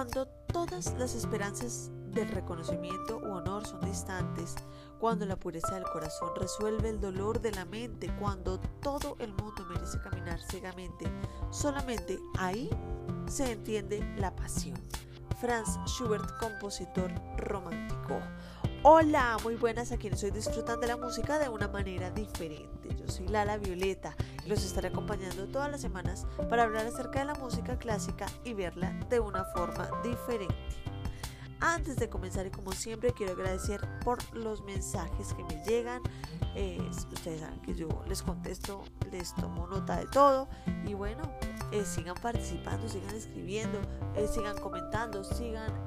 Cuando todas las esperanzas del reconocimiento u honor son distantes, cuando la pureza del corazón resuelve el dolor de la mente, cuando todo el mundo merece caminar ciegamente, solamente ahí se entiende la pasión. Franz Schubert, compositor romántico. Hola, muy buenas a quienes hoy disfrutan de la música de una manera diferente. Yo soy Lala Violeta y los estaré acompañando todas las semanas para hablar acerca de la música clásica y verla de una forma diferente. Antes de comenzar y como siempre quiero agradecer por los mensajes que me llegan. Eh, ustedes saben que yo les contesto, les tomo nota de todo y bueno, eh, sigan participando, sigan escribiendo, eh, sigan comentando, sigan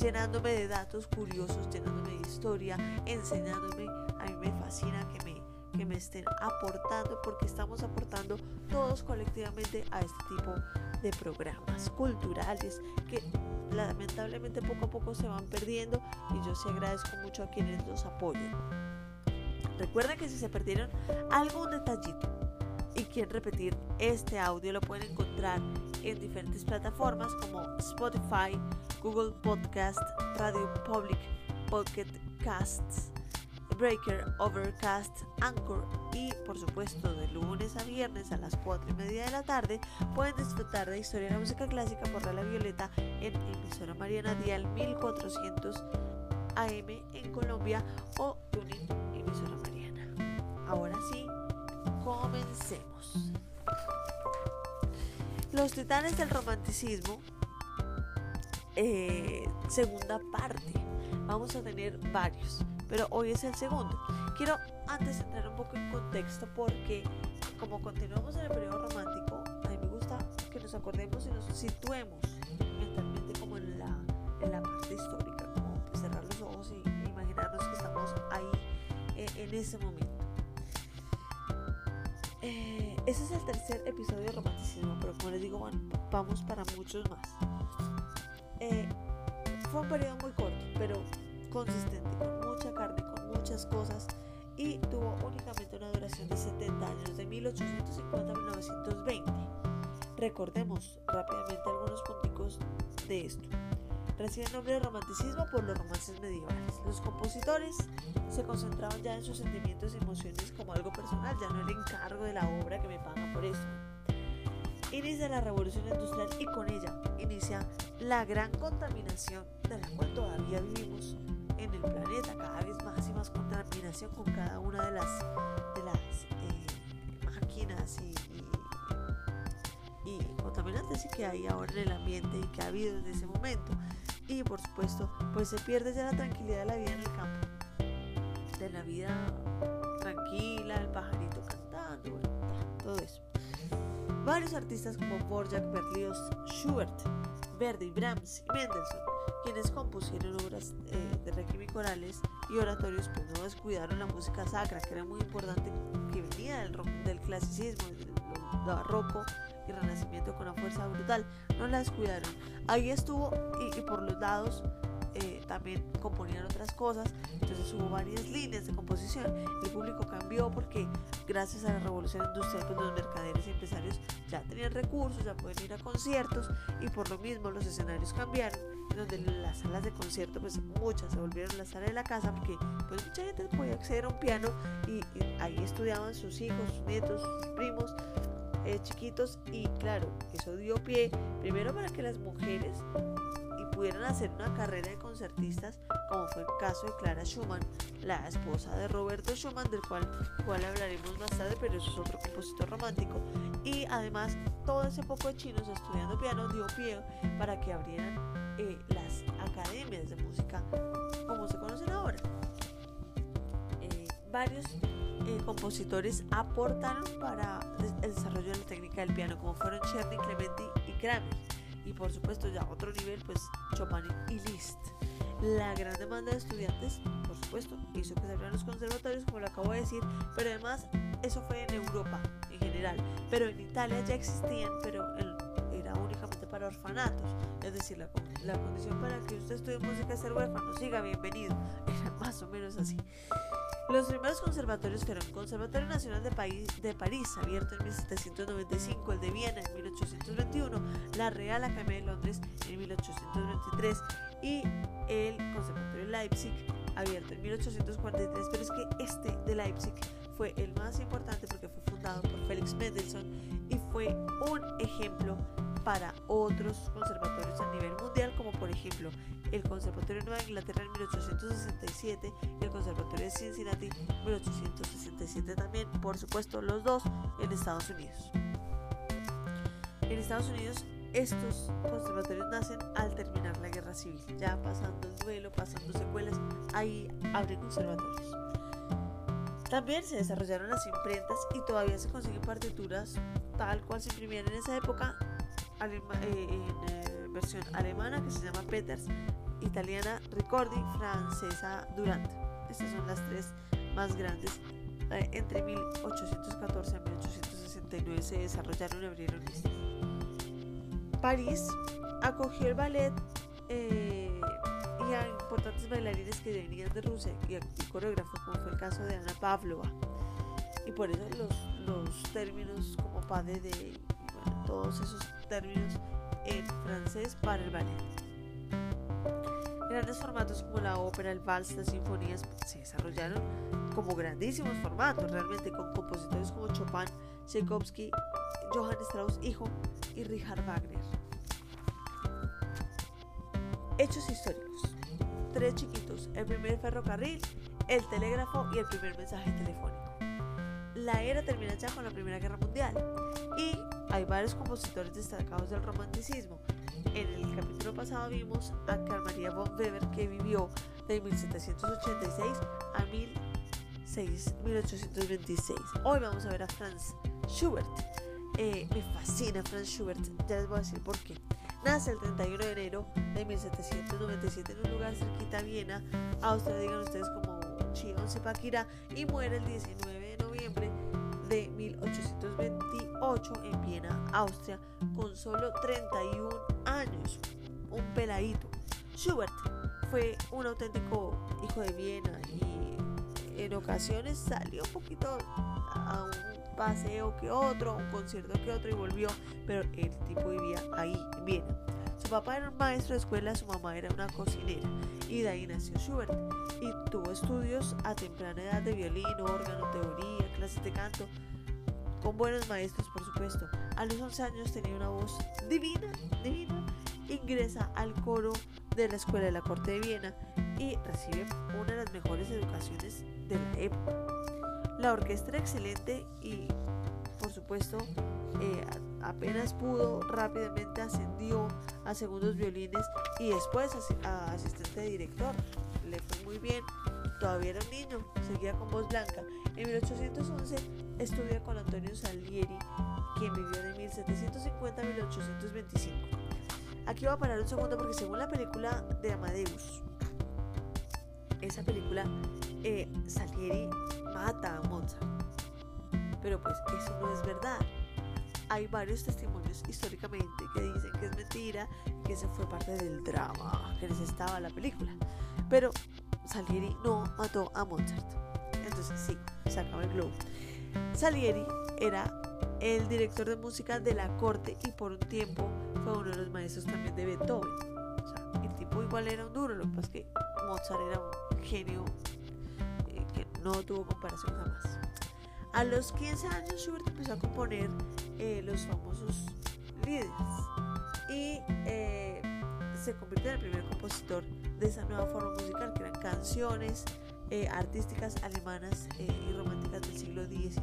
llenándome de datos curiosos, llenándome de historia, enseñándome. A mí me fascina que me, que me estén aportando porque estamos aportando todos colectivamente a este tipo de programas culturales que lamentablemente poco a poco se van perdiendo y yo sí agradezco mucho a quienes los apoyan. Recuerden que si se perdieron algún detallito quieren repetir este audio lo pueden encontrar en diferentes plataformas como Spotify, Google Podcast, Radio Public, Pocket Casts, Breaker, Overcast, Anchor y por supuesto de lunes a viernes a las 4 y media de la tarde pueden disfrutar de Historia de la Música Clásica por La Violeta en emisora Mariana Dial 1400 AM en Colombia o Tuning emisora Mariana. Ahora sí, comencemos. Los titanes del romanticismo, eh, segunda parte. Vamos a tener varios pero hoy es el segundo. Quiero antes entrar un poco en contexto porque como continuamos en el periodo romántico, a mí me gusta que nos acordemos y nos situemos mentalmente como en la, en la parte histórica, como pues cerrar los ojos y, imaginarnos que estamos ahí eh, en ese momento. Eh, ese es el tercer episodio de romanticismo, pero como les digo, vamos para muchos más. Eh, fue un periodo muy corto, pero consistente, con mucha carne, con muchas cosas y tuvo únicamente una duración de 70 años, de 1850 a 1920. Recordemos rápidamente algunos punticos de esto. Recibe el nombre de romanticismo por los romances medievales. Los compositores se concentraban ya en sus sentimientos y emociones como algo personal, ya no el encargo de la obra que me paga por eso. Inicia la revolución industrial y con ella inicia la gran contaminación de la cual todavía vivimos en el planeta, cada vez más y más contaminación con cada una de las, de las eh, máquinas y, contaminantes que hay ahora en el ambiente y que ha habido desde ese momento. Y por supuesto, pues se pierde ya la tranquilidad de la vida en el campo, de la vida tranquila, el pajarito cantando, todo eso. Varios artistas como Borjak, Berlioz, Schubert, Verdi, Brahms y Mendelssohn, quienes compusieron obras eh, de requiem corales y oratorios, pues no descuidaron la música sacra, que era muy importante, que venía del, del clasicismo, del, barroco y renacimiento con una fuerza brutal, no la descuidaron. Ahí estuvo y por los lados eh, también componían otras cosas, entonces hubo varias líneas de composición. El público cambió porque gracias a la revolución industrial pues los mercaderes y empresarios ya tenían recursos, ya pueden ir a conciertos y por lo mismo los escenarios cambiaron, donde las salas de concierto pues muchas se volvieron la sala de la casa porque pues mucha gente podía acceder a un piano y, ahí estudiaban sus hijos, sus nietos, sus primos. Eh, chiquitos y claro, eso dio pie primero para que las mujeres pudieran hacer una carrera de concertistas, como fue el caso de Clara Schumann, la esposa de Roberto Schumann, del cual igual hablaremos más tarde, pero eso es otro compositor romántico. Y además, todo ese poco de chinos estudiando piano dio pie para que abrieran eh, las academias de música como se conocen ahora. Eh, varios eh, compositores aportaron para el desarrollo de la técnica del piano, como fueron Czerny, Clementi y Kramer y por supuesto ya a otro nivel pues Chopin y Liszt. La gran demanda de estudiantes, por supuesto, hizo que se abrieran los conservatorios, como lo acabo de decir, pero además eso fue en Europa en general. Pero en Italia ya existían, pero para orfanatos. Es decir, la, la condición para que usted estudie música es ser huérfano. Siga, bienvenido. Era más o menos así. Los primeros conservatorios fueron el Conservatorio Nacional de, de, París, abierto en 1795, el de Viena en 1821, la Real Academia de Londres en 1823 y el Conservatorio de Leipzig, abierto en 1843. Pero es que este de Leipzig fue el más importante porque fue fundado por Félix Mendelssohn y fue un ejemplo para otros conservatorios a nivel mundial, como por ejemplo el Conservatorio de Nueva Inglaterra en 1867 y el Conservatorio de Cincinnati en 1867 también, por supuesto los dos en Estados Unidos. En Estados Unidos estos conservatorios nacen al terminar la guerra civil, ya pasando el duelo, pasando secuelas, ahí abren conservatorios. También se desarrollaron las imprentas y todavía se consiguen partituras tal cual se imprimían en esa época eh, en eh, versión alemana que se llama Peters, italiana Ricordi, francesa Durant. Estas son las tres más grandes. Eh, entre 1814 y 1869 se desarrollaron y abrieron París acogió el ballet y a importantes bailarines que venían de Rusia y, coreógrafos, como fue el caso de Ana Pavlova. Y por eso los, los términos como padre de todos esos términos en francés para el ballet. Grandes formatos como la ópera, el vals, las sinfonías se desarrollaron como grandísimos formatos, realmente con compositores como Chopin, Tchaikovsky, Johann Strauss hijo y Richard Wagner. Hechos históricos. Tres chiquitos, el primer ferrocarril, el telégrafo y el primer mensaje telefónico. La era termina ya con la Primera Guerra Mundial y hay varios compositores destacados del romanticismo. En el capítulo pasado vimos a Carl Maria von Weber que vivió de 1786 a 1826. Hoy vamos a ver a Franz Schubert. Eh, me fascina Franz Schubert, ya les voy a decir por qué. Nace el 31 de enero de 1797 en un lugar cerquita a Viena, Austria, digan ustedes como Chion Sepaquira, y muere el 19 de noviembre de 1828 en Viena, Austria, con solo 31 años, un peladito. Schubert fue un auténtico hijo de Viena y en ocasiones salió un poquito a un paseo que otro, un concierto que otro y volvió, pero el tipo vivía ahí en Viena. Papá era un maestro de escuela, su mamá era una cocinera y de ahí nació Schubert y tuvo estudios a temprana edad de violín, órgano, teoría, clases de canto, con buenos maestros por supuesto. A los 11 años tenía una voz divina, divina. Ingresa al coro de la Escuela de la Corte de Viena y recibe una de las mejores educaciones de la época. La orquesta era excelente y por supuesto eh, apenas pudo rápidamente ascendió a segundos violines y después a asistente de director. Le fue muy bien todavía era un niño, seguía con voz blanca. En 1811 estudia con Antonio Salieri, quien vivió de 1750 a 1825. Aquí voy a parar un segundo porque según la película de Amadeus, esa película, eh, Salieri mata a Mozart. Pero pues eso no es verdad. Hay varios testimonios históricamente que dicen que es mentira que ese fue parte del drama que necesitaba la película. Pero Salieri no mató a Mozart. Entonces sí, se acabó el globo. Salieri era el director de música de la corte y por un tiempo fue uno de los maestros también de Beethoven. O sea, el tipo igual era un duro, lo que pasa es que Mozart era un genio eh, que no tuvo comparación jamás. A los 15 años Schubert empezó a componer eh, los famosos líderes y eh, se convirtió en el primer compositor de esa nueva forma musical, que eran canciones eh, artísticas alemanas eh, y románticas del siglo XIX.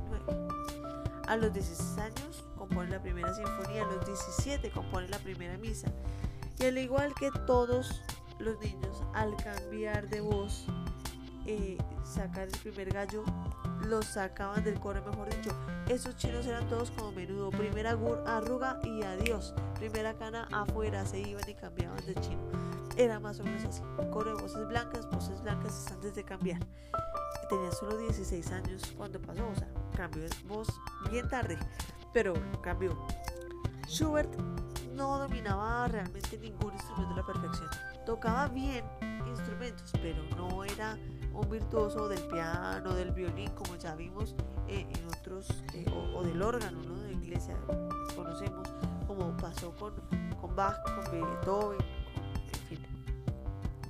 A los 16 años compone la primera sinfonía, a los 17 compone la primera misa. Y al igual que todos los niños, al cambiar de voz, eh, sacar el primer gallo, los sacaban del coro, mejor dicho. Esos chinos eran todos como menudo. Primera arruga y adiós. Primera cana afuera, se iban y cambiaban de chino. Era más o menos así. Coro de voces blancas, voces blancas antes de cambiar. Tenía solo 16 años cuando pasó, o sea, cambió de voz bien tarde, pero cambió. Schubert no dominaba realmente ningún instrumento a la perfección. Tocaba bien instrumentos, pero no era un virtuoso del piano, del violín, como ya vimos eh, en otros, eh, o, del órgano, ¿no? De iglesia, conocemos, como pasó con, con Bach, con Beethoven, en fin,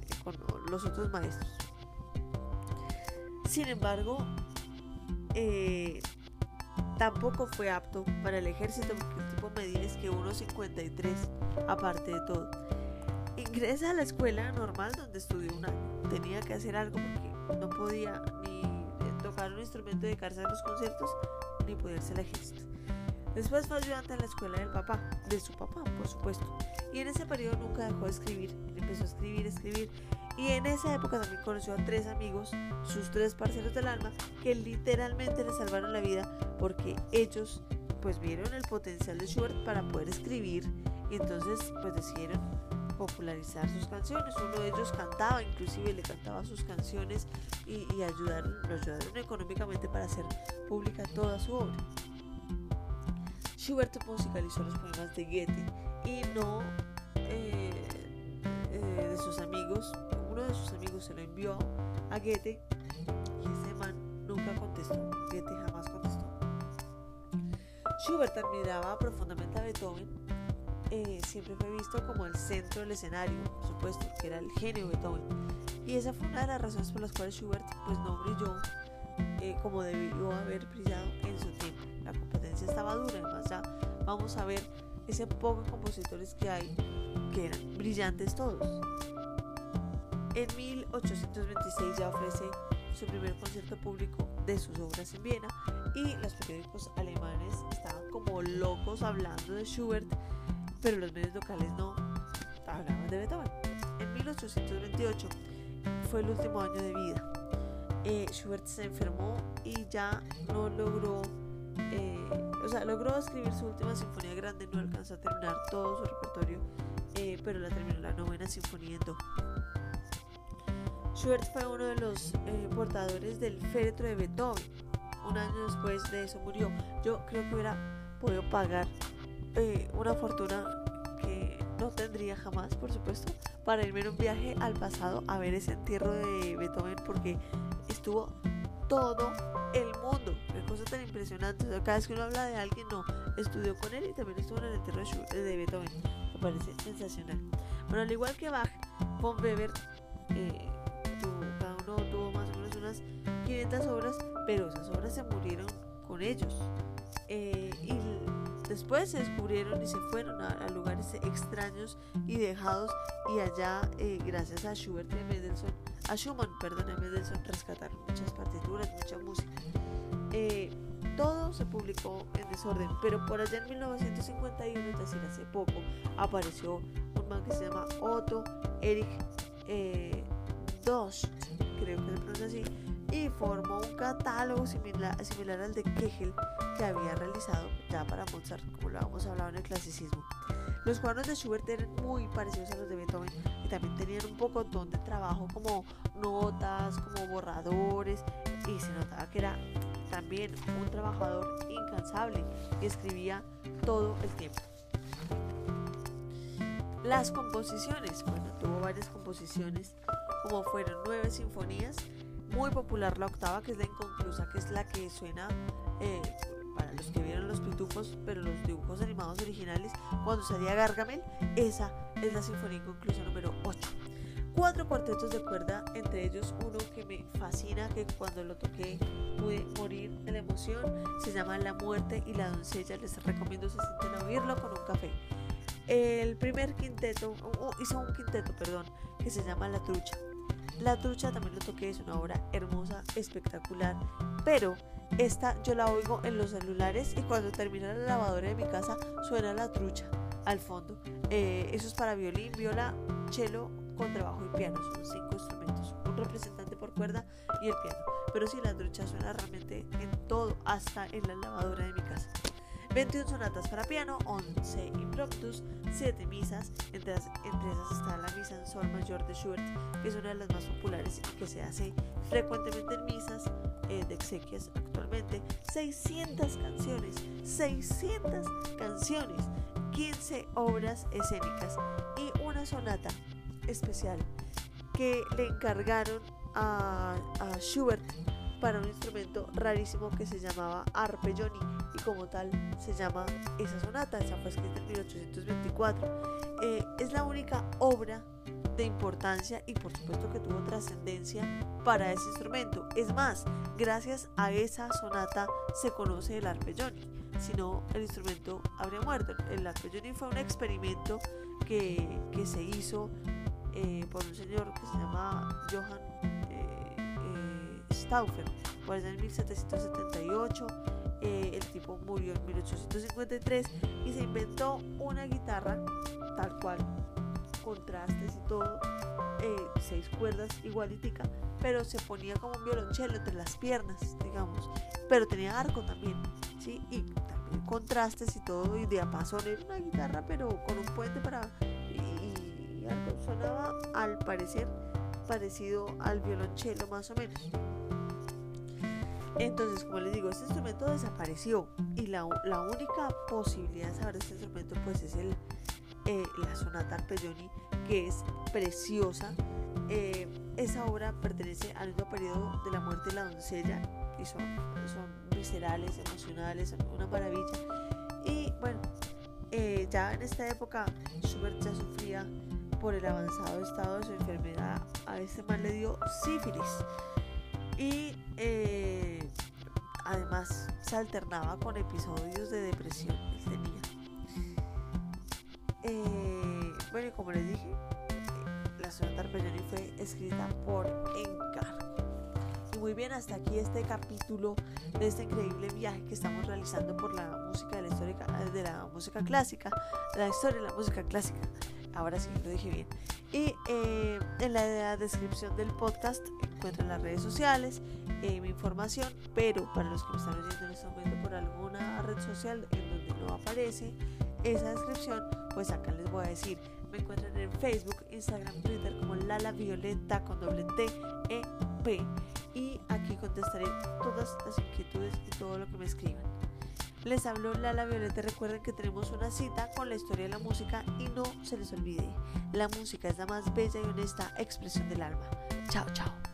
eh, con los otros maestros. Sin embargo, tampoco fue apto para el ejército porque el tipo medía es que 1,53 aparte de todo. Ingresa a la escuela normal donde estudió un año. Tenía que hacer algo porque no podía ni tocar un instrumento dedicarse a los conciertos ni poderse al ejército. Después fue ayudante en la escuela del papá, de su papá, por supuesto. Y en ese periodo nunca dejó de escribir. Empezó a escribir, escribir. Y en esa época también conoció a tres amigos, sus tres parceros del alma, que literalmente le salvaron la vida porque ellos pues vieron el potencial de Schubert para poder escribir y entonces pues decidieron popularizar sus canciones. Uno de ellos cantaba, inclusive le cantaba sus canciones y, ayudaron, lo ayudaron económicamente para hacer pública toda su obra. Schubert musicalizó los poemas de Goethe y no eh, eh, de sus amigos. Uno de sus amigos se lo envió a Goethe y ese man nunca contestó. Goethe jamás contestó. Schubert admiraba profundamente a Beethoven eh, siempre fue visto como el centro del escenario, por supuesto, que era el genio de Beethoven. Y esa fue una de las razones por las cuales Schubert pues, no brilló eh, como debió haber brillado en su tiempo. La competencia estaba dura, además ya vamos a ver ese poco compositores que hay que eran brillantes todos. En 1826 ya ofrece su primer concierto público de sus obras en Viena y los periódicos alemanes estaban como locos hablando de Schubert pero los medios locales no hablaban de Beethoven. En 1828 fue el último año de vida. Eh, Schubert se enfermó y ya no logró, eh, o sea, logró escribir su última sinfonía grande, no alcanzó a terminar todo su repertorio, eh, pero la terminó la novena sinfonía en do. Schubert fue uno de los portadores del féretro de Beethoven. Un año después de eso murió. Yo creo que hubiera podido pagar eh, una fortuna que no tendría jamás, por supuesto, para irme en un viaje al pasado a ver ese entierro de Beethoven porque estuvo todo el mundo. Qué cosa tan impresionante. cada vez que uno habla de alguien, no, estudió con él y también estuvo en el entierro de, Beethoven. Me parece sensacional. Bueno, al igual que Bach, von Weber, eh, cada uno tuvo más o menos unas 500 obras, pero esas obras se murieron con ellos. Eh, y Después se descubrieron y se fueron a, lugares extraños y dejados y allá, eh, gracias a Schubert y Mendelssohn, a Schumann, perdón, a Mendelssohn rescataron muchas partituras, mucha música. Eh, todo se publicó en desorden, pero por allá en 1951, es decir, hace poco, apareció un man que se llama Otto Erich eh, creo que se pronuncia así, formó un catálogo similar, similar al de Kegel que había realizado ya para Mozart, como lo habíamos hablado en el clasicismo. Los cuadros de Schubert eran muy parecidos a los de Beethoven y también tenían un poco de trabajo como notas, como borradores y se notaba que era también un trabajador incansable y escribía todo el tiempo. Las composiciones, bueno, tuvo varias composiciones, como fueron nueve sinfonías muy popular la octava, que es la inconclusa, que es la que suena eh, para los que vieron los pitufos, pero los dibujos animados originales, cuando salía Gargamel, esa es la sinfonía inconclusa número 8. Cuatro cuartetos de cuerda, entre ellos uno que me fascina, que cuando lo toqué pude morir de la emoción, se llama La muerte y la doncella, les recomiendo se sienten a oírlo con un café. El primer quinteto, hizo un quinteto, perdón, que se llama La trucha la trucha también lo toqué, es una obra hermosa, espectacular, pero esta yo la oigo en los celulares y cuando termina la lavadora de mi casa suena la trucha al fondo. Eh, eso es para violín, viola, cello, contrabajo y piano. Son cinco instrumentos, un representante por cuerda y el piano. Pero sí, la trucha suena realmente en todo, hasta en la lavadora de mi casa. 21 sonatas para piano, 11 impromptus, 7 misas, entre, esas está la misa en sol mayor de Schubert, que es una de las más populares y que se hace frecuentemente en misas eh, de exequias actualmente. 600 canciones, 600 canciones, 15 obras escénicas y una sonata especial que le encargaron a Schubert para un instrumento rarísimo que se llamaba arpeggioni y como tal se llama esa sonata, esa fue escrita en 1824. Eh, es la única obra de importancia y por supuesto que tuvo trascendencia para ese instrumento. Es más, gracias a esa sonata se conoce el arpeggioni, si no el instrumento habría muerto. El arpeggioni fue un experimento que, que se hizo eh, por un señor que se llama Johann Stauffer, pues en 1778. el tipo murió en 1853 y se inventó una guitarra tal cual, contrastes y todo, seis cuerdas igualitica, pero se ponía como un violonchelo entre las piernas, digamos, pero tenía arco también, ¿sí? Y también contrastes y todo, y diapasón, era una guitarra, pero con un puente para sonaba al parecer parecido al violonchelo más o menos. Entonces, como les digo, este instrumento desapareció y la, la única posibilidad de saber este instrumento pues es el, eh, la sonata arpeggioni que es preciosa. Eh, esa obra pertenece al mismo periodo de la muerte de la doncella y son, son viscerales, emocionales, son una maravilla. Y bueno, eh, ya en esta época Schubert ya sufría por el avanzado estado de su enfermedad, a este mal le dio sífilis. Y eh, además se alternaba con episodios de depresión que tenía. Eh, bueno, como les dije, la sonata Arpeggioni fue escrita por encargo. Y muy bien, hasta aquí este capítulo de este increíble viaje que estamos realizando por la música de la, historia, de la música clásica, la historia de la música clásica ahora sí lo dije bien. Y eh, en la descripción del podcast encuentran las redes sociales, eh, mi información, pero para los que me están oyendo en este momento por alguna red social en donde no aparece esa descripción, pues acá les voy a decir, me encuentran en Facebook, Instagram, Twitter como Lala Violeta con doble T, E, P. Y aquí contestaré todas las inquietudes y todo lo que me escriban. Les habló Lala Violeta. Recuerden que tenemos una cita con la historia de la música y no se les olvide, la música es la más bella y honesta expresión del alma. Chao, chao.